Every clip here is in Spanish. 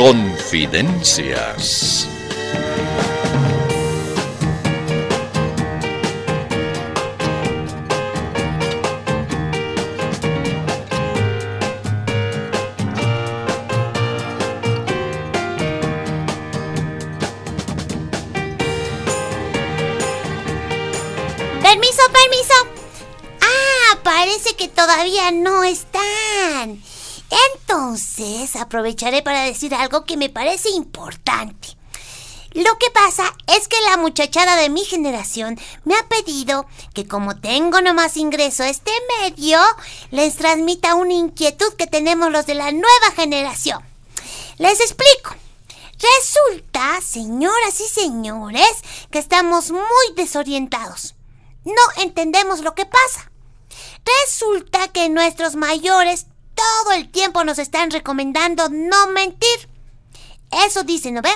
Confidencias. Aprovecharé para decir algo que me parece importante. Lo que pasa es que la muchachada de mi generación me ha pedido que como tengo nomás ingreso a este medio, les transmita una inquietud que tenemos los de la nueva generación. Les explico. Resulta, señoras y señores, que estamos muy desorientados. No entendemos lo que pasa. Resulta que nuestros mayores todo el tiempo nos están recomendando no mentir. Eso dicen, ¿no ve?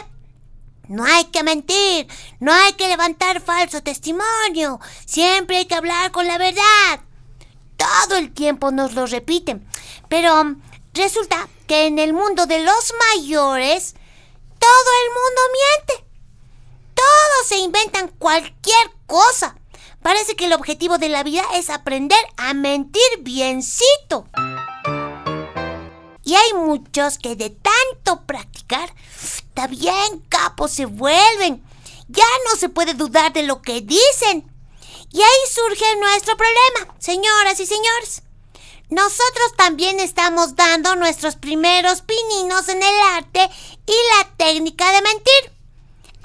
No hay que mentir, no hay que levantar falso testimonio, siempre hay que hablar con la verdad. Todo el tiempo nos lo repiten. Pero resulta que en el mundo de los mayores, todo el mundo miente. Todos se inventan cualquier cosa. Parece que el objetivo de la vida es aprender a mentir biencito. Y hay muchos que de tanto practicar, bien capos se vuelven. Ya no se puede dudar de lo que dicen. Y ahí surge nuestro problema, señoras y señores. Nosotros también estamos dando nuestros primeros pininos en el arte y la técnica de mentir.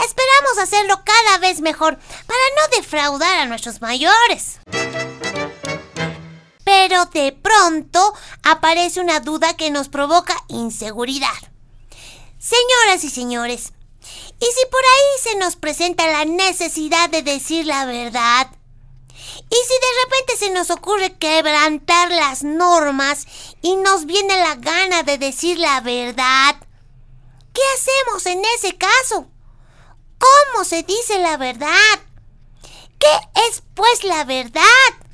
Esperamos hacerlo cada vez mejor para no defraudar a nuestros mayores. Pero de pronto aparece una duda que nos provoca inseguridad. Señoras y señores, ¿y si por ahí se nos presenta la necesidad de decir la verdad? ¿Y si de repente se nos ocurre quebrantar las normas y nos viene la gana de decir la verdad? ¿Qué hacemos en ese caso? ¿Cómo se dice la verdad? ¿Qué es pues la verdad?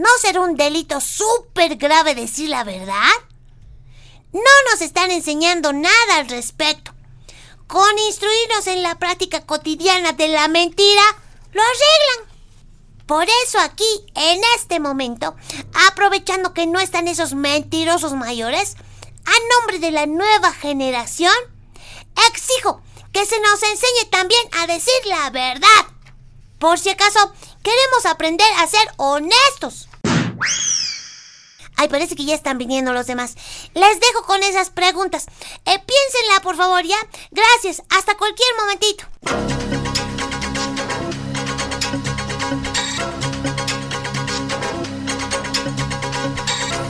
¿No será un delito súper grave decir la verdad? No nos están enseñando nada al respecto. Con instruirnos en la práctica cotidiana de la mentira, lo arreglan. Por eso aquí, en este momento, aprovechando que no están esos mentirosos mayores, a nombre de la nueva generación, exijo que se nos enseñe también a decir la verdad. Por si acaso, queremos aprender a ser honestos. Ay, parece que ya están viniendo los demás. Les dejo con esas preguntas. Eh, piénsenla, por favor, ¿ya? Gracias. Hasta cualquier momentito.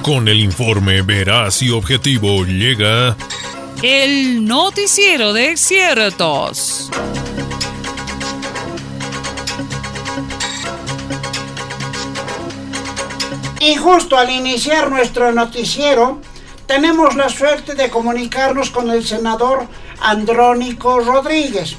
Con el informe veraz y objetivo llega... El noticiero de ciertos. Y justo al iniciar nuestro noticiero, tenemos la suerte de comunicarnos con el senador Andrónico Rodríguez.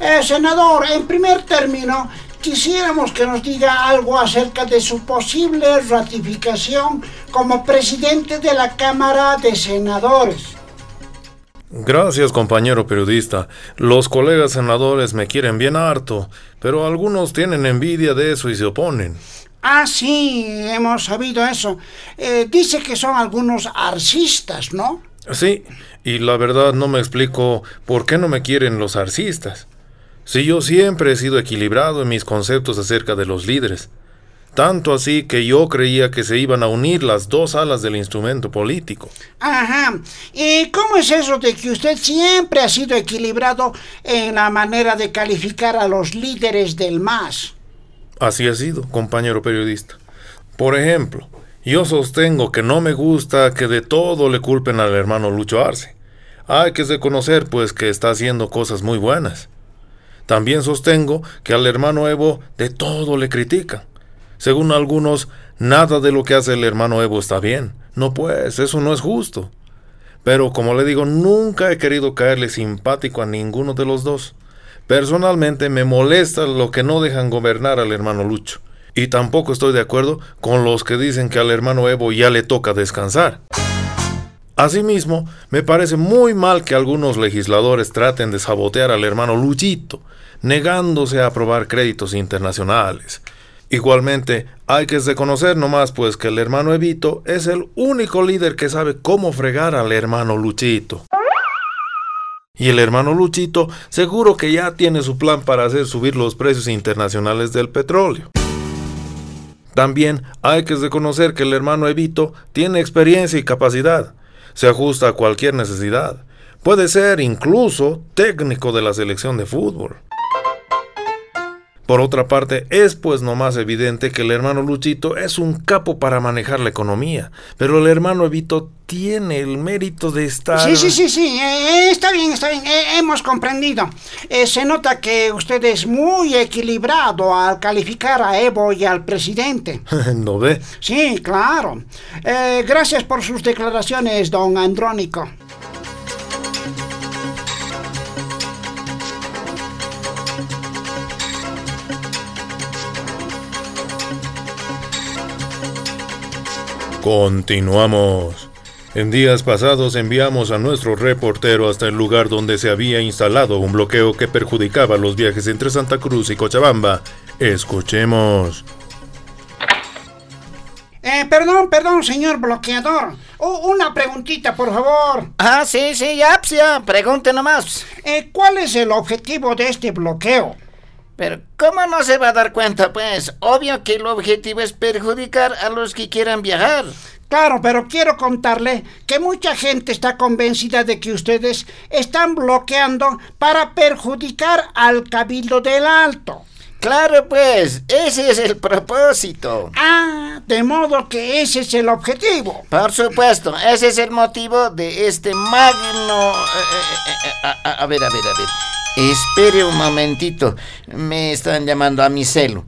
Eh, senador, en primer término, quisiéramos que nos diga algo acerca de su posible ratificación como presidente de la Cámara de Senadores. Gracias, compañero periodista. Los colegas senadores me quieren bien harto, pero algunos tienen envidia de eso y se oponen. Ah, sí, hemos sabido eso. Eh, dice que son algunos arcistas, ¿no? Sí, y la verdad no me explico por qué no me quieren los arcistas. Si yo siempre he sido equilibrado en mis conceptos acerca de los líderes. Tanto así que yo creía que se iban a unir las dos alas del instrumento político. Ajá. ¿Y cómo es eso de que usted siempre ha sido equilibrado en la manera de calificar a los líderes del MAS? Así ha sido, compañero periodista. Por ejemplo, yo sostengo que no me gusta que de todo le culpen al hermano Lucho Arce. Hay que reconocer, pues, que está haciendo cosas muy buenas. También sostengo que al hermano Evo de todo le critican. Según algunos, nada de lo que hace el hermano Evo está bien. No pues, eso no es justo. Pero como le digo, nunca he querido caerle simpático a ninguno de los dos. Personalmente me molesta lo que no dejan gobernar al hermano Lucho. Y tampoco estoy de acuerdo con los que dicen que al hermano Evo ya le toca descansar. Asimismo, me parece muy mal que algunos legisladores traten de sabotear al hermano Luchito, negándose a aprobar créditos internacionales. Igualmente, hay que reconocer nomás pues que el hermano Evito es el único líder que sabe cómo fregar al hermano Luchito. Y el hermano Luchito seguro que ya tiene su plan para hacer subir los precios internacionales del petróleo. También hay que reconocer que el hermano Evito tiene experiencia y capacidad. Se ajusta a cualquier necesidad. Puede ser incluso técnico de la selección de fútbol. Por otra parte, es pues no más evidente que el hermano Luchito es un capo para manejar la economía, pero el hermano Evito tiene el mérito de estar... Sí, sí, sí, sí, eh, eh, está bien, está bien, eh, hemos comprendido. se nota que usted es muy equilibrado al calificar a Evo y al presidente. ¿No ve? Sí, claro. gracias por sus declaraciones, don Andrónico. Continuamos. En días pasados enviamos a nuestro reportero hasta el lugar donde se había instalado un bloqueo que perjudicaba los viajes entre Santa Cruz y Cochabamba. Escuchemos. Eh, perdón, perdón, señor bloqueador. una preguntita, por favor. Ah, sí, sí, ya, pues ya, pregunte nomás. Eh, ¿Cuál es el objetivo de este bloqueo? Pero, ¿cómo no se va a dar cuenta? Pues, obvio que el objetivo es perjudicar a los que quieran viajar. Claro, pero quiero contarle que mucha gente está convencida de que ustedes están bloqueando para perjudicar al Cabildo del Alto. Claro, pues, ese es el propósito. Ah, de modo que ese es el objetivo. Por supuesto, ese es el motivo de este magno... Eh, eh, eh, a ver, a ver, a ver. Espere un momentito. Me están llamando a mi celo.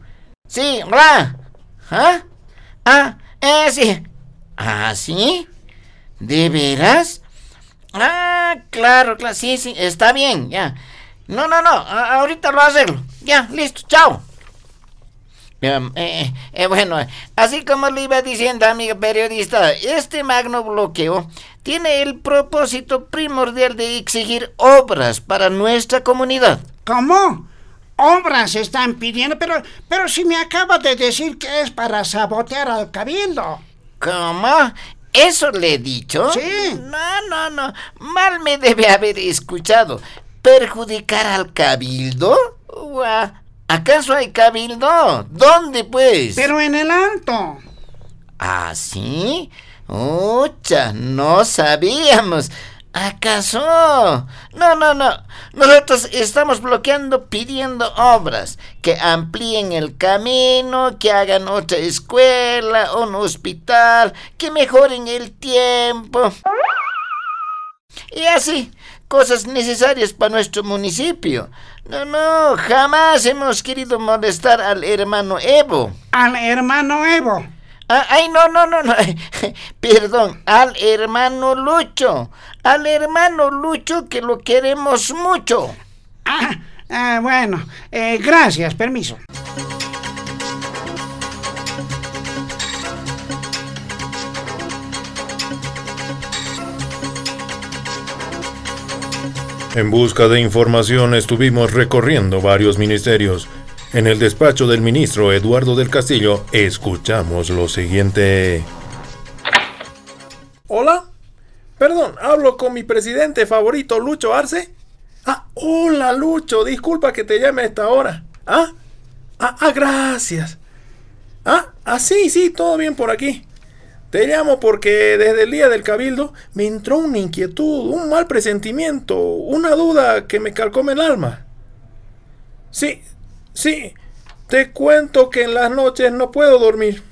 Sí, hola. ¿Ah? Ah, eh. ¿Ah, sí? ¿De veras? Ah, claro, claro. Sí, sí, está bien, ya. No, no, no. ahorita lo arreglo. Ya, listo, chao. Eh, eh, bueno, así como le iba diciendo, amigo periodista, este magno bloqueo tiene el propósito primordial de exigir obras para nuestra comunidad. ¿Cómo? Obras están pidiendo, pero, pero si me acaba de decir que es para sabotear al cabildo. ¿Cómo? ¿Eso le he dicho? Sí. No, no, no. Mal me debe haber escuchado. ¿Perjudicar al cabildo? ¿Acaso hay cabildo? ¿Dónde, pues? Pero en el alto. ¿Ah, sí? ¡Ucha! No sabíamos. ¿Acaso? No, no, no. Nosotros estamos bloqueando pidiendo obras que amplíen el camino, que hagan otra escuela, un hospital, que mejoren el tiempo. Y así, cosas necesarias para nuestro municipio. No, no, jamás hemos querido molestar al hermano Evo. ¿Al hermano Evo? Ah, ay, no, no, no, no. Perdón, al hermano Lucho. Al hermano Lucho que lo queremos mucho. Ah, ah bueno, eh, gracias, permiso. En busca de información estuvimos recorriendo varios ministerios. En el despacho del ministro Eduardo del Castillo escuchamos lo siguiente. Hola. Perdón, hablo con mi presidente favorito, Lucho Arce. Ah, hola Lucho, disculpa que te llame a esta hora. Ah, ah, ah gracias. Ah, ah, sí, sí, todo bien por aquí. Te llamo porque desde el día del cabildo me entró una inquietud, un mal presentimiento, una duda que me calcó el alma. Sí, sí, te cuento que en las noches no puedo dormir.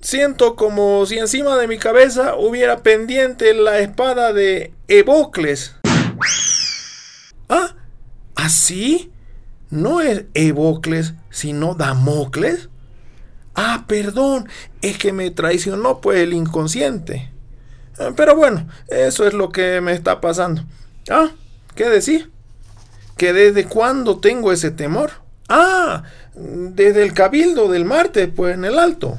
Siento como si encima de mi cabeza hubiera pendiente la espada de Evocles. ¿Ah? ¿Así? ¿No es Evocles, sino Damocles? Ah, perdón, es que me traicionó pues el inconsciente. Ah, pero bueno, eso es lo que me está pasando. Ah, ¿qué decir? ¿Que desde cuándo tengo ese temor? Ah, desde el cabildo del martes, pues en el alto.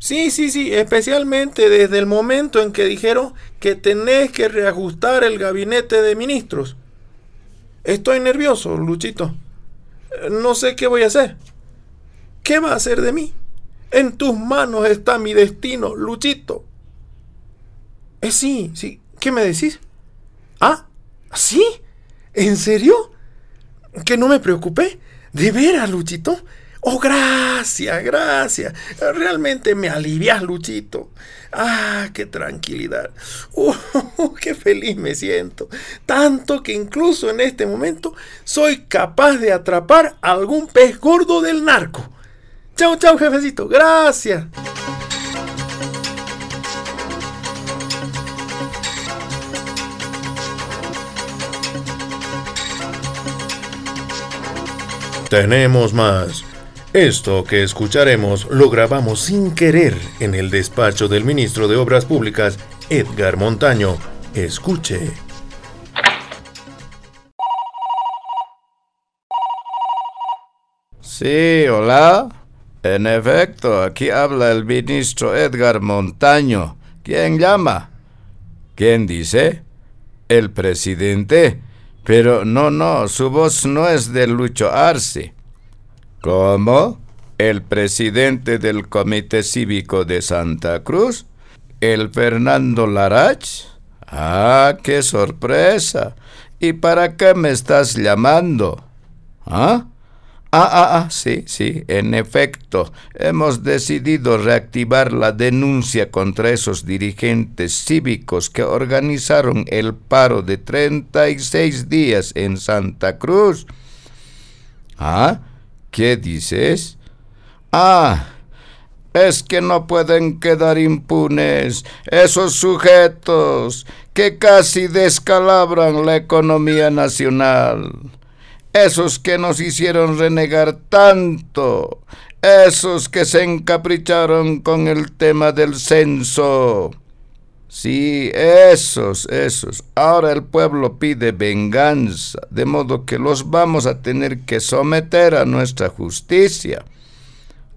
Sí, sí, sí, especialmente desde el momento en que dijeron que tenés que reajustar el gabinete de ministros. Estoy nervioso, Luchito. No sé qué voy a hacer. ¿Qué va a hacer de mí? En tus manos está mi destino, Luchito. Eh, sí, sí. ¿Qué me decís? ¿Ah? ¿Sí? ¿En serio? ¿Que no me preocupé? ¿De veras, Luchito? Oh, gracias, gracias. Realmente me alivias, Luchito. Ah, qué tranquilidad. Uh, qué feliz me siento. Tanto que incluso en este momento soy capaz de atrapar algún pez gordo del narco. Chao, chao, jefecito. Gracias. Tenemos más. Esto que escucharemos lo grabamos sin querer en el despacho del ministro de Obras Públicas, Edgar Montaño. Escuche. Sí, hola. En efecto, aquí habla el ministro Edgar Montaño. ¿Quién llama? ¿Quién dice? El presidente. Pero no, no, su voz no es de Lucho Arce. ¿Cómo? ¿El presidente del Comité Cívico de Santa Cruz? ¿El Fernando Larach? Ah, qué sorpresa. ¿Y para qué me estás llamando? ¿Ah? Ah, ah, ah, sí, sí, en efecto, hemos decidido reactivar la denuncia contra esos dirigentes cívicos que organizaron el paro de 36 días en Santa Cruz. ¿Ah? ¿Qué dices? Ah, es que no pueden quedar impunes esos sujetos que casi descalabran la economía nacional esos que nos hicieron renegar tanto, esos que se encapricharon con el tema del censo. Sí, esos, esos. Ahora el pueblo pide venganza, de modo que los vamos a tener que someter a nuestra justicia.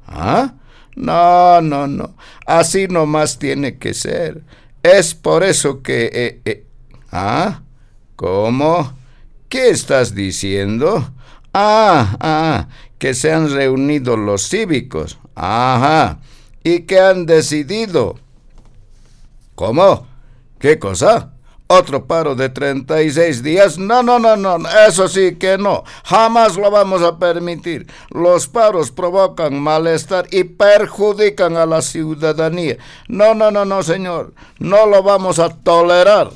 ¿Ah? No, no, no. Así nomás tiene que ser. Es por eso que... Eh, eh, ¿Ah? ¿Cómo? ¿Qué estás diciendo? Ah, ah, que se han reunido los cívicos. Ajá. ¿Y qué han decidido? ¿Cómo? ¿Qué cosa? ¿Otro paro de 36 días? No, no, no, no, eso sí que no. Jamás lo vamos a permitir. Los paros provocan malestar y perjudican a la ciudadanía. No, no, no, no, señor. No lo vamos a tolerar.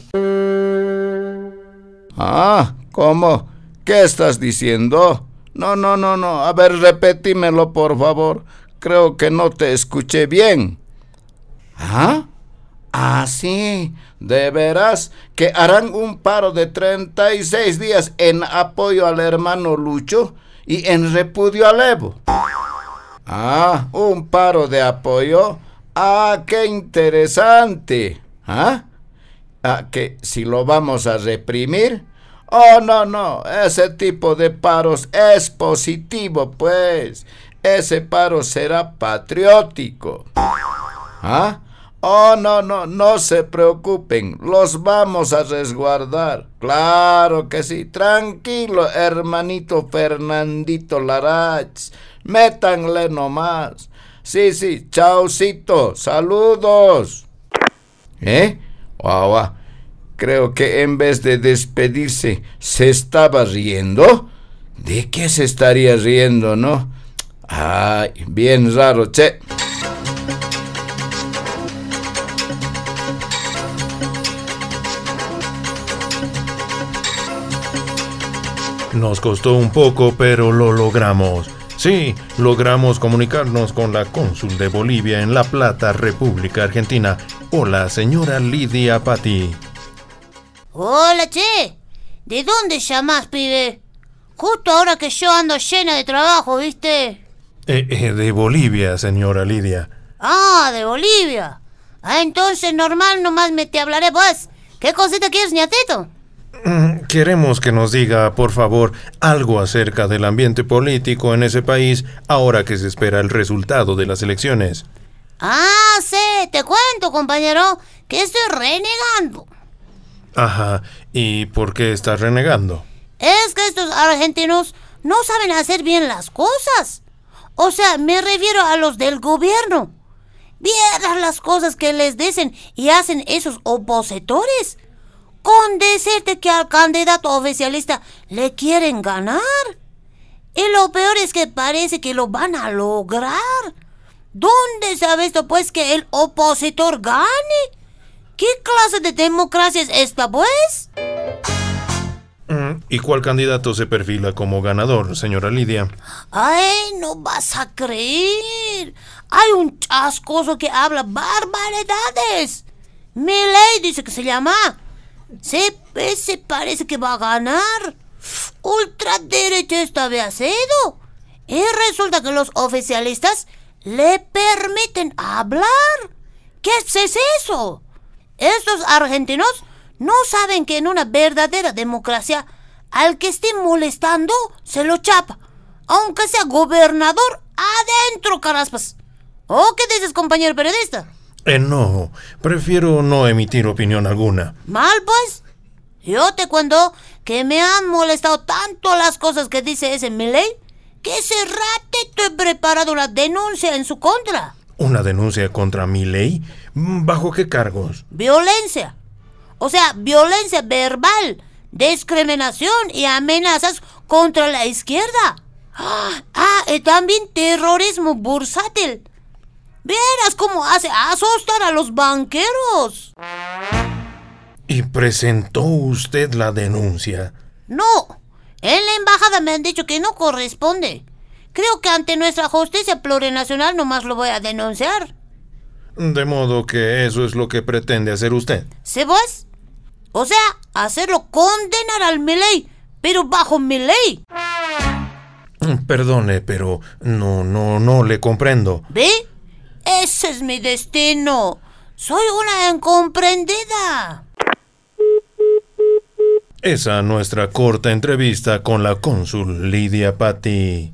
Ah, ¿Cómo? ¿Qué estás diciendo? No, no, no, no. A ver, repetímelo, por favor. Creo que no te escuché bien. ¿Ah? Ah, sí. ¿De veras que harán un paro de 36 días en apoyo al hermano Lucho y en repudio al Evo? Ah, un paro de apoyo. Ah, qué interesante. ¿Ah? Ah, que si lo vamos a reprimir, Oh, no, no, ese tipo de paros es positivo, pues. Ese paro será patriótico. ¿Ah? Oh, no, no, no se preocupen, los vamos a resguardar. Claro que sí, tranquilo, hermanito Fernandito Larach. Métanle nomás. Sí, sí, chaucito, saludos. ¿Eh? Guau, Creo que en vez de despedirse, se estaba riendo. ¿De qué se estaría riendo, no? Ay, bien raro, che. Nos costó un poco, pero lo logramos. Sí, logramos comunicarnos con la cónsul de Bolivia en La Plata, República Argentina. Hola, señora Lidia Patti. Hola, che. ¿De dónde llamás, pibe? Justo ahora que yo ando llena de trabajo, ¿viste? Eh, eh, de Bolivia, señora Lidia. Ah, de Bolivia. Ah, entonces normal nomás me te hablaré, pues. ¿Qué cosita quieres, ñatito? Mm, queremos que nos diga, por favor, algo acerca del ambiente político en ese país ahora que se espera el resultado de las elecciones. Ah, sí, te cuento, compañero, que estoy renegando. Ajá, ¿y por qué estás renegando? Es que estos argentinos no saben hacer bien las cosas. O sea, me refiero a los del gobierno. Vieras las cosas que les dicen y hacen esos opositores. Con decirte que al candidato oficialista le quieren ganar. Y lo peor es que parece que lo van a lograr. ¿Dónde se ha visto pues que el opositor gane? ¿Qué clase de democracia es esta pues? Mm, ¿Y cuál candidato se perfila como ganador, señora Lidia? Ay, no vas a creer. Hay un chascoso que habla barbaridades. ley dice que se llama. Se parece que va a ganar. Ultraderecha esta vez sido. Y resulta que los oficialistas le permiten hablar. ¿Qué es eso? Estos argentinos no saben que en una verdadera democracia al que esté molestando se lo chapa, aunque sea gobernador adentro, caraspas. ¿O qué dices, compañero periodista? Eh, no, prefiero no emitir opinión alguna. Mal, pues. Yo te cuento que me han molestado tanto las cosas que dice ese Milley que ese ratito he preparado una denuncia en su contra. ¿Una denuncia contra Milley? ¿Bajo qué cargos? Violencia. O sea, violencia verbal, discriminación y amenazas contra la izquierda. Ah, y también terrorismo bursátil. Verás cómo hace asustar a los banqueros. ¿Y presentó usted la denuncia? No. En la embajada me han dicho que no corresponde. Creo que ante nuestra justicia plurinacional nomás lo voy a denunciar. De modo que eso es lo que pretende hacer usted. ¿Se vos? O sea, hacerlo condenar al Miley, pero bajo mi ley. Perdone, pero no, no, no le comprendo. ¿Ve? Ese es mi destino. Soy una incomprendida. Esa nuestra corta entrevista con la cónsul Lidia Patti.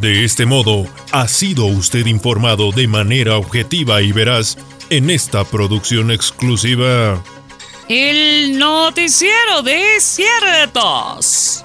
De este modo, ha sido usted informado de manera objetiva y veraz en esta producción exclusiva. El noticiero de ciertos.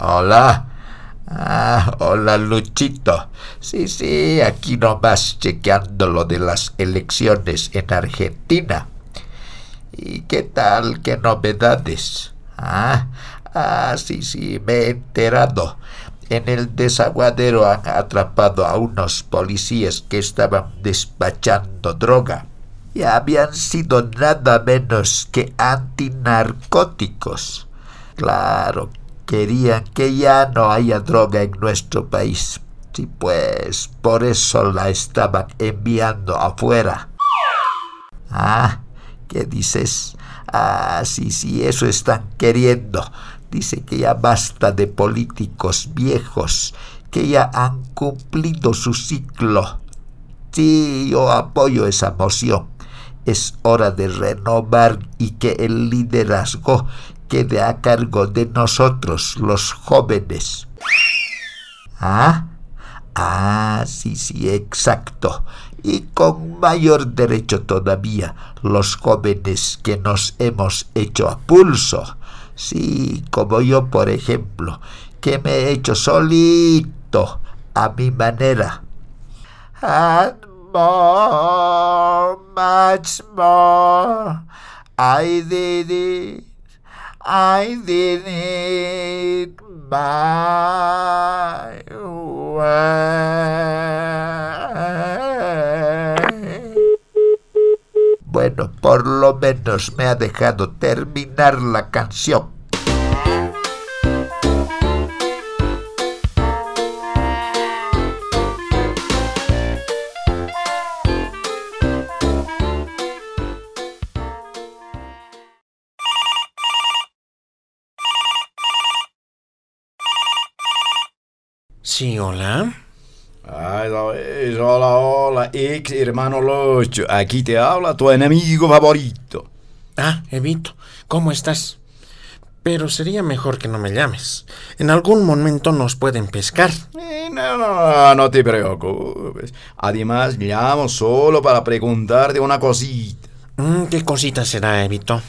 Hola. Ah, hola Luchito. Sí, sí, aquí nomás chequeando lo de las elecciones en Argentina. ¿Y qué tal? ¿Qué novedades? Ah, ah, sí, sí, me he enterado. En el desaguadero han atrapado a unos policías que estaban despachando droga. Y habían sido nada menos que antinarcóticos. Claro, querían que ya no haya droga en nuestro país. Sí, pues por eso la estaban enviando afuera. Ah, ¿qué dices? Ah, sí, sí, eso están queriendo. Dice que ya basta de políticos viejos, que ya han cumplido su ciclo. Sí, yo apoyo esa moción. Es hora de renovar y que el liderazgo quede a cargo de nosotros, los jóvenes. ¿Ah? Ah, sí, sí, exacto. Y con mayor derecho todavía los jóvenes que nos hemos hecho a pulso. Sí, como yo, por ejemplo, que me he hecho solito, a mi manera. And more, much more. I did it. I did it. Bueno, por lo menos me ha dejado terminar la canción. Sí, hola. Ay, hola, hola, ex hermano Locho. Aquí te habla tu enemigo favorito. Ah, Evito, ¿cómo estás? Pero sería mejor que no me llames. En algún momento nos pueden pescar. Eh, no, no, no te preocupes. Además, llamo solo para preguntarte una cosita. Mm, ¿Qué cosita será, Evito?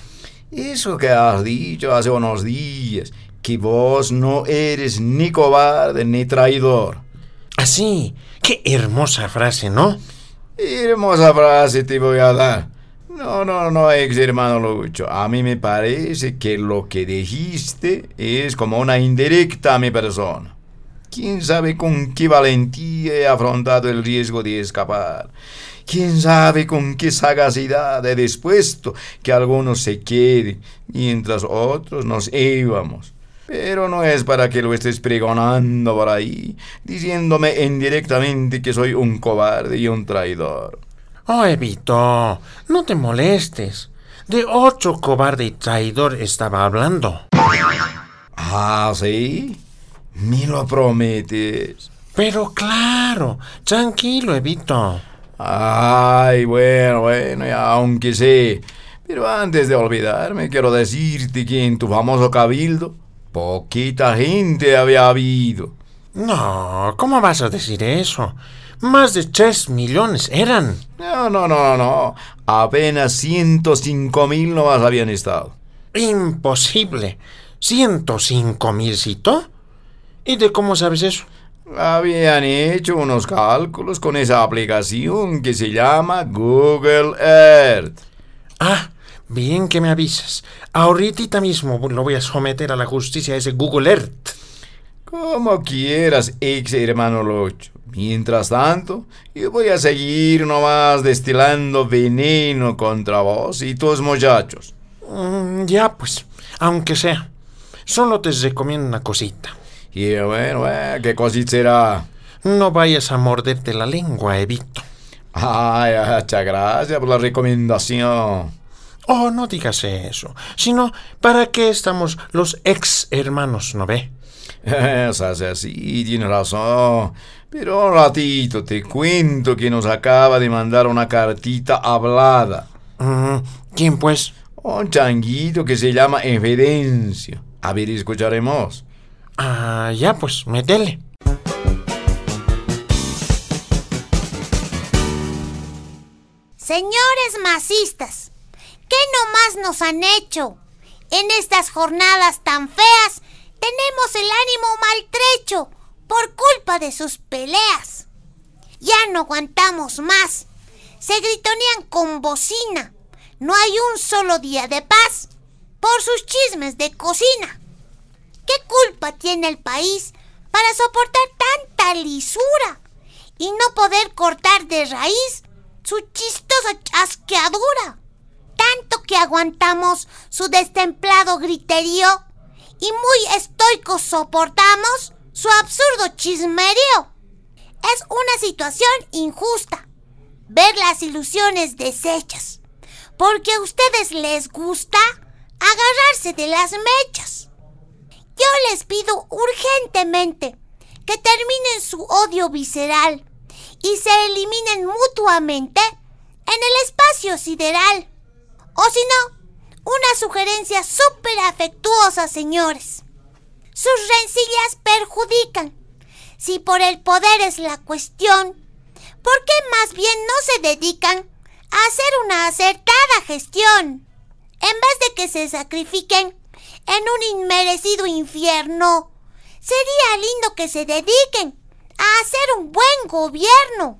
Eso que has dicho hace unos días, que vos no eres ni cobarde ni traidor. Así, qué hermosa frase, ¿no? Hermosa frase te voy a dar. No, no, no, ex hermano Lucho. A mí me parece que lo que dijiste es como una indirecta a mi persona. ¿Quién sabe con qué valentía he afrontado el riesgo de escapar? ¿Quién sabe con qué sagacidad he dispuesto que algunos se queden mientras otros nos íbamos? Pero no es para que lo estés pregonando por ahí, diciéndome indirectamente que soy un cobarde y un traidor. Oh, Evito, no te molestes. De ocho cobarde y traidor estaba hablando. Ah, ¿sí? ¿Me lo prometes? Pero claro, tranquilo, Evito. Ay, bueno, bueno, ya aunque sé. Pero antes de olvidarme, quiero decirte que en tu famoso cabildo, poquita gente había habido. No, ¿cómo vas a decir eso? Más de tres millones eran. No, no, no, no. Apenas 105 mil nomás habían estado. Imposible. ¿105 milcito? ¿Y de cómo sabes eso? Habían hecho unos cálculos con esa aplicación que se llama Google Earth. Ah, bien que me avisas. Ahorita mismo lo voy a someter a la justicia a ese Google Earth. Como quieras, ex hermano Locho. Mientras tanto, yo voy a seguir nomás destilando veneno contra vos y tus muchachos. Mm, ya pues, aunque sea. Solo te recomiendo una cosita. Y bueno, eh, ¿qué cosita será? No vayas a morderte la lengua, Evito. Ay, muchas gracias por la recomendación. Oh, no digas eso. Sino, ¿para qué estamos los ex hermanos, no ve? Es así, tienes razón. Pero un ratito te cuento que nos acaba de mandar una cartita hablada. Mm, ¿Quién pues? Un changuito que se llama Evidencio. A ver, escucharemos. Ah, ya pues, métele. Señores masistas, ¿qué nomás nos han hecho? En estas jornadas tan feas tenemos el ánimo maltrecho por culpa de sus peleas. Ya no aguantamos más. Se gritonean con bocina. No hay un solo día de paz por sus chismes de cocina. ¿Qué culpa tiene el país para soportar tanta lisura y no poder cortar de raíz su chistosa chasqueadura? Tanto que aguantamos su destemplado griterío y muy estoicos soportamos su absurdo chismerío. Es una situación injusta ver las ilusiones deshechas, porque a ustedes les gusta agarrarse de las mechas. Yo les pido urgentemente que terminen su odio visceral y se eliminen mutuamente en el espacio sideral. O si no, una sugerencia súper afectuosa, señores. Sus rencillas perjudican. Si por el poder es la cuestión, ¿por qué más bien no se dedican a hacer una acertada gestión? En vez de que se sacrifiquen en un inmerecido infierno, sería lindo que se dediquen a hacer un buen gobierno.